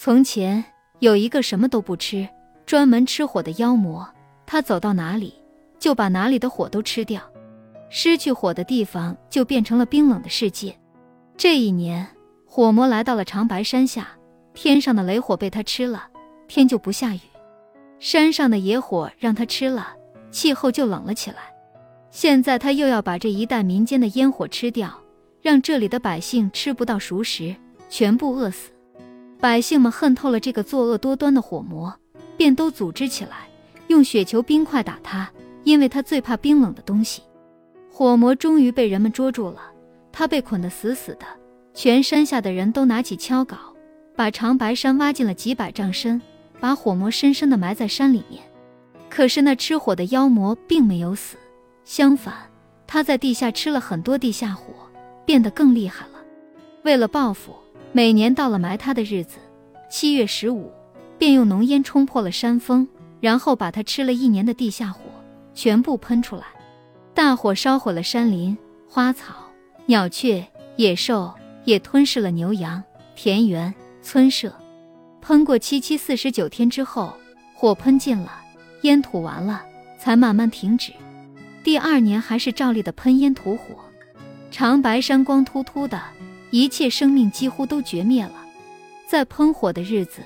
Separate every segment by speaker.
Speaker 1: 从前有一个什么都不吃、专门吃火的妖魔，他走到哪里就把哪里的火都吃掉，失去火的地方就变成了冰冷的世界。这一年，火魔来到了长白山下，天上的雷火被他吃了，天就不下雨；山上的野火让他吃了，气候就冷了起来。现在他又要把这一带民间的烟火吃掉，让这里的百姓吃不到熟食，全部饿死。百姓们恨透了这个作恶多端的火魔，便都组织起来，用雪球、冰块打他，因为他最怕冰冷的东西。火魔终于被人们捉住了，他被捆得死死的。全山下的人都拿起锹镐，把长白山挖进了几百丈深，把火魔深深地埋在山里面。可是那吃火的妖魔并没有死。相反，他在地下吃了很多地下火，变得更厉害了。为了报复，每年到了埋他的日子，七月十五，便用浓烟冲破了山峰，然后把他吃了一年的地下火全部喷出来。大火烧毁了山林、花草、鸟雀、野兽，也吞噬了牛羊、田园、村舍。喷过七七四十九天之后，火喷尽了，烟吐完了，才慢慢停止。第二年还是照例的喷烟吐火，长白山光秃秃的，一切生命几乎都绝灭了。在喷火的日子，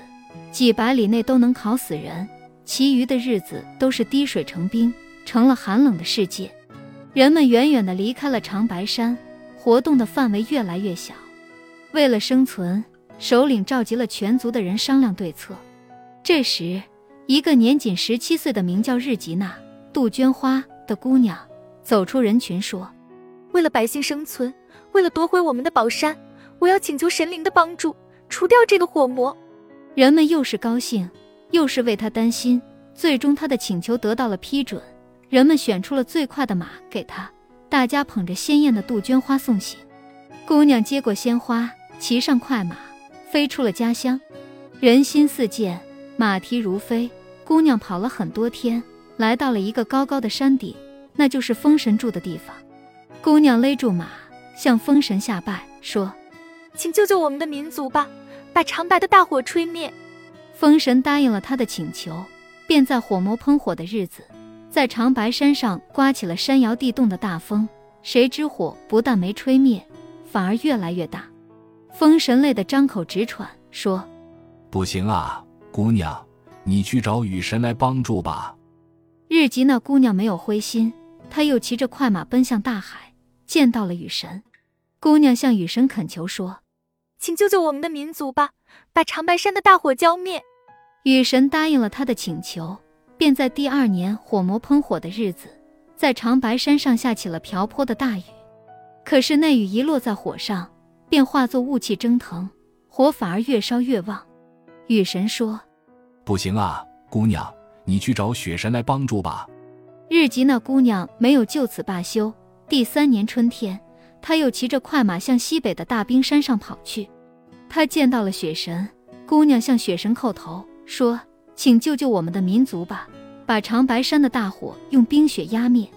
Speaker 1: 几百里内都能烤死人，其余的日子都是滴水成冰，成了寒冷的世界。人们远远地离开了长白山，活动的范围越来越小。为了生存，首领召集了全族的人商量对策。这时，一个年仅十七岁的名叫日吉娜杜鹃花。的姑娘走出人群说：“
Speaker 2: 为了百姓生存，为了夺回我们的宝山，我要请求神灵的帮助，除掉这个火魔。”
Speaker 1: 人们又是高兴，又是为他担心。最终，他的请求得到了批准。人们选出了最快的马给他，大家捧着鲜艳的杜鹃花送行。姑娘接过鲜花，骑上快马，飞出了家乡。人心似箭，马蹄如飞。姑娘跑了很多天。来到了一个高高的山顶，那就是风神住的地方。姑娘勒住马，向风神下拜，说：“
Speaker 2: 请救救我们的民族吧，把长白的大火吹灭。”
Speaker 1: 风神答应了他的请求，便在火魔喷火的日子，在长白山上刮起了山摇地动的大风。谁知火不但没吹灭，反而越来越大。风神累得张口直喘，说：“
Speaker 3: 不行啊，姑娘，你去找雨神来帮助吧。”
Speaker 1: 日吉那姑娘没有灰心，她又骑着快马奔向大海，见到了雨神。姑娘向雨神恳求说：“
Speaker 2: 请救救我们的民族吧，把长白山的大火浇灭。”
Speaker 1: 雨神答应了她的请求，便在第二年火魔喷火的日子，在长白山上下起了瓢泼的大雨。可是那雨一落在火上，便化作雾气蒸腾，火反而越烧越旺。雨神说：“
Speaker 3: 不行啊，姑娘。”你去找雪神来帮助吧。
Speaker 1: 日吉那姑娘没有就此罢休。第三年春天，他又骑着快马向西北的大冰山上跑去。他见到了雪神，姑娘向雪神叩头说：“请救救我们的民族吧，把长白山的大火用冰雪压灭。”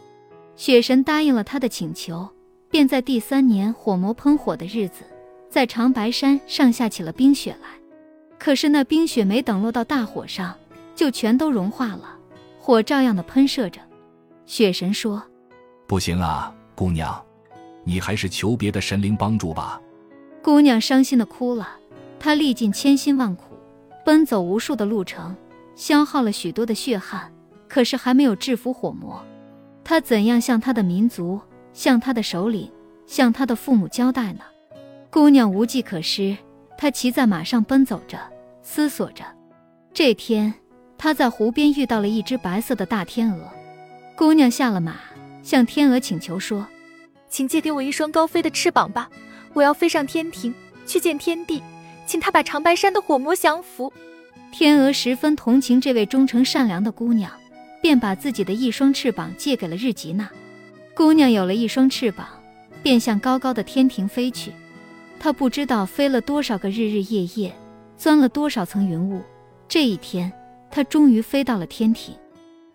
Speaker 1: 雪神答应了他的请求，便在第三年火魔喷火的日子，在长白山上下起了冰雪来。可是那冰雪没等落到大火上。就全都融化了，火照样的喷射着。雪神说：“
Speaker 3: 不行啊，姑娘，你还是求别的神灵帮助吧。”
Speaker 1: 姑娘伤心的哭了。她历尽千辛万苦，奔走无数的路程，消耗了许多的血汗，可是还没有制服火魔。她怎样向她的民族、向她的首领、向她的父母交代呢？姑娘无计可施，她骑在马上奔走着，思索着。这天。她在湖边遇到了一只白色的大天鹅，姑娘下了马，向天鹅请求说：“
Speaker 2: 请借给我一双高飞的翅膀吧，我要飞上天庭去见天帝，请他把长白山的火魔降服。”
Speaker 1: 天鹅十分同情这位忠诚善良的姑娘，便把自己的一双翅膀借给了日吉娜。姑娘有了一双翅膀，便向高高的天庭飞去。她不知道飞了多少个日日夜夜，钻了多少层云雾。这一天。她终于飞到了天庭，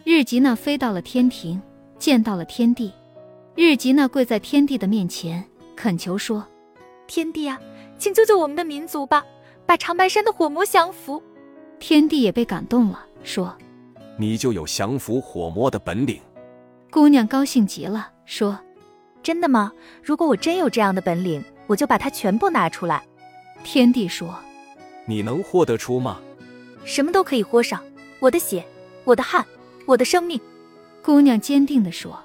Speaker 1: 日吉娜飞到了天庭，见到了天帝。日吉娜跪在天帝的面前，恳求说：“
Speaker 2: 天帝啊，请救救我们的民族吧，把把长白山的火魔降服。
Speaker 1: 天帝也被感动了，说
Speaker 4: 你就有降服火魔的本领。：“
Speaker 1: 姑娘高兴极了，说
Speaker 2: 真的吗？如果我真有这样的本领，我就把它全部拿出来，
Speaker 1: 天帝说，
Speaker 4: 你能豁得出吗？
Speaker 2: 什么都可以豁上，我的血，我的汗，我的生命。
Speaker 1: 姑娘坚定地说，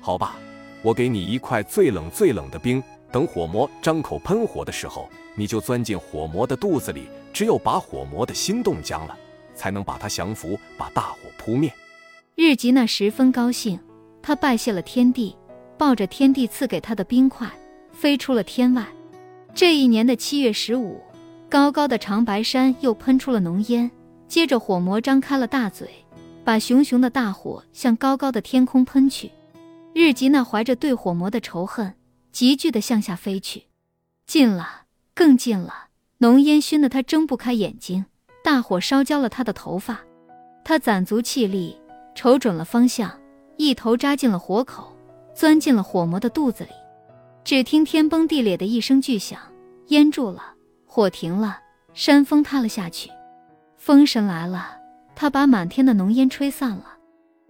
Speaker 4: 好吧，我给你一块最冷最冷的冰，等火魔张口喷火的时候，你就钻进火魔的肚子里。只有把火魔的心冻僵了，才能把它降服，把大火扑灭。
Speaker 1: 日吉那十分高兴，他拜谢了天帝，抱着天帝赐给他的冰块，飞出了天外。这一年的七月十五，高高的长白山又喷出了浓烟，接着火魔张开了大嘴，把熊熊的大火向高高的天空喷去。日吉那怀着对火魔的仇恨，急剧的向下飞去，近了，更近了。浓烟熏得他睁不开眼睛，大火烧焦了他的头发。他攒足气力，瞅准了方向，一头扎进了火口，钻进了火魔的肚子里。只听天崩地裂的一声巨响，烟住了，火停了，山峰塌了下去。风神来了，他把满天的浓烟吹散了；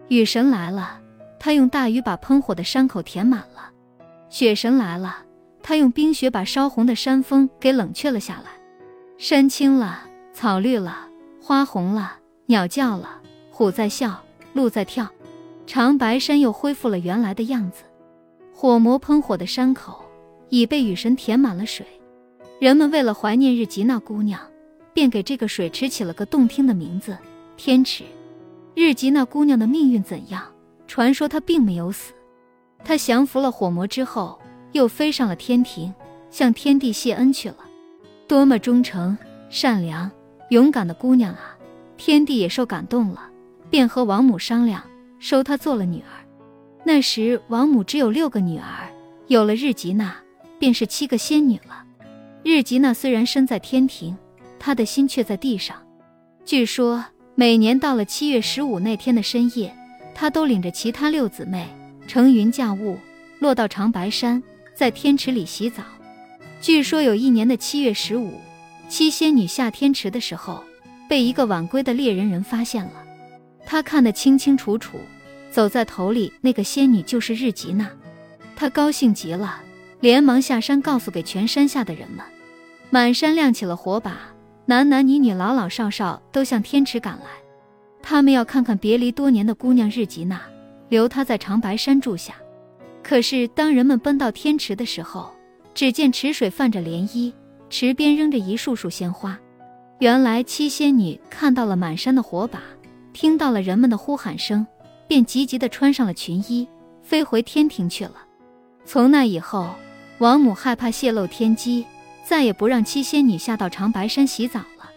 Speaker 1: 雨神来了，他用大雨把喷火的山口填满了；雪神来了，他用冰雪把烧红的山峰给冷却了下来。山青了，草绿了，花红了，鸟叫了，虎在笑，鹿在跳，长白山又恢复了原来的样子。火魔喷火的山口已被雨神填满了水，人们为了怀念日吉那姑娘，便给这个水池起了个动听的名字——天池。日吉那姑娘的命运怎样？传说她并没有死，她降服了火魔之后，又飞上了天庭，向天帝谢恩去了。多么忠诚、善良、勇敢的姑娘啊！天帝也受感动了，便和王母商量，收她做了女儿。那时王母只有六个女儿，有了日吉那，便是七个仙女了。日吉那虽然身在天庭，她的心却在地上。据说每年到了七月十五那天的深夜，她都领着其他六姊妹乘云驾雾，落到长白山，在天池里洗澡。据说有一年的七月十五，七仙女下天池的时候，被一个晚归的猎人人发现了。他看得清清楚楚，走在头里那个仙女就是日吉娜。他高兴极了，连忙下山告诉给全山下的人们。满山亮起了火把，男男女女、老老少少都向天池赶来。他们要看看别离多年的姑娘日吉娜，留她在长白山住下。可是当人们奔到天池的时候，只见池水泛着涟漪，池边扔着一束束鲜花。原来七仙女看到了满山的火把，听到了人们的呼喊声，便急急地穿上了裙衣，飞回天庭去了。从那以后，王母害怕泄露天机，再也不让七仙女下到长白山洗澡了。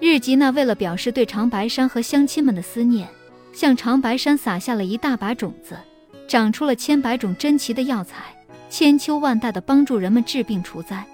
Speaker 1: 日吉娜为了表示对长白山和乡亲们的思念，向长白山撒下了一大把种子，长出了千百种珍奇的药材。千秋万代的帮助人们治病除灾。